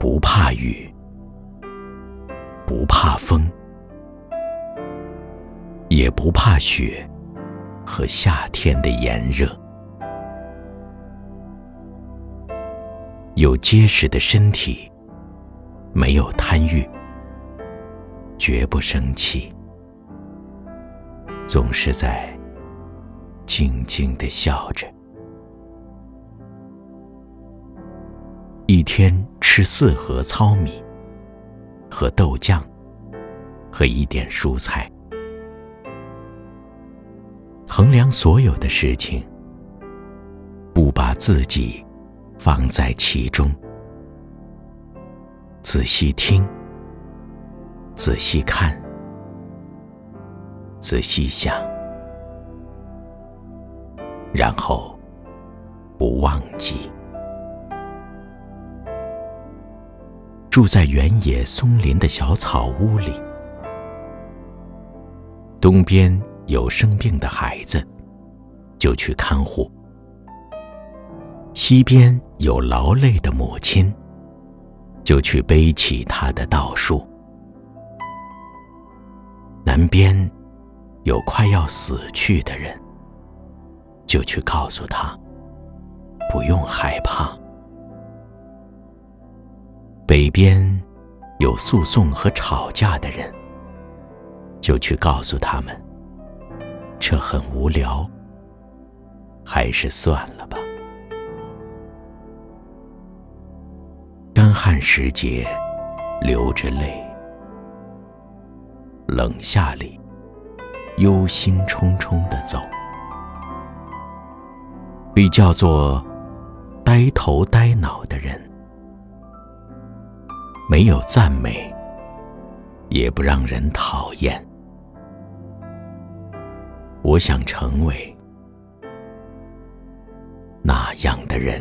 不怕雨，不怕风，也不怕雪和夏天的炎热。有结实的身体，没有贪欲，绝不生气，总是在静静的笑着。一天吃四盒糙米和豆浆，和一点蔬菜。衡量所有的事情，不把自己放在其中。仔细听，仔细看，仔细想，然后不忘记。住在原野松林的小草屋里，东边有生病的孩子，就去看护；西边有劳累的母亲，就去背起他的稻束；南边有快要死去的人，就去告诉他不用害怕。北边有诉讼和吵架的人，就去告诉他们，这很无聊，还是算了吧。干旱时节，流着泪，冷夏里，忧心忡忡的走，被叫做呆头呆脑的人。没有赞美，也不让人讨厌。我想成为那样的人。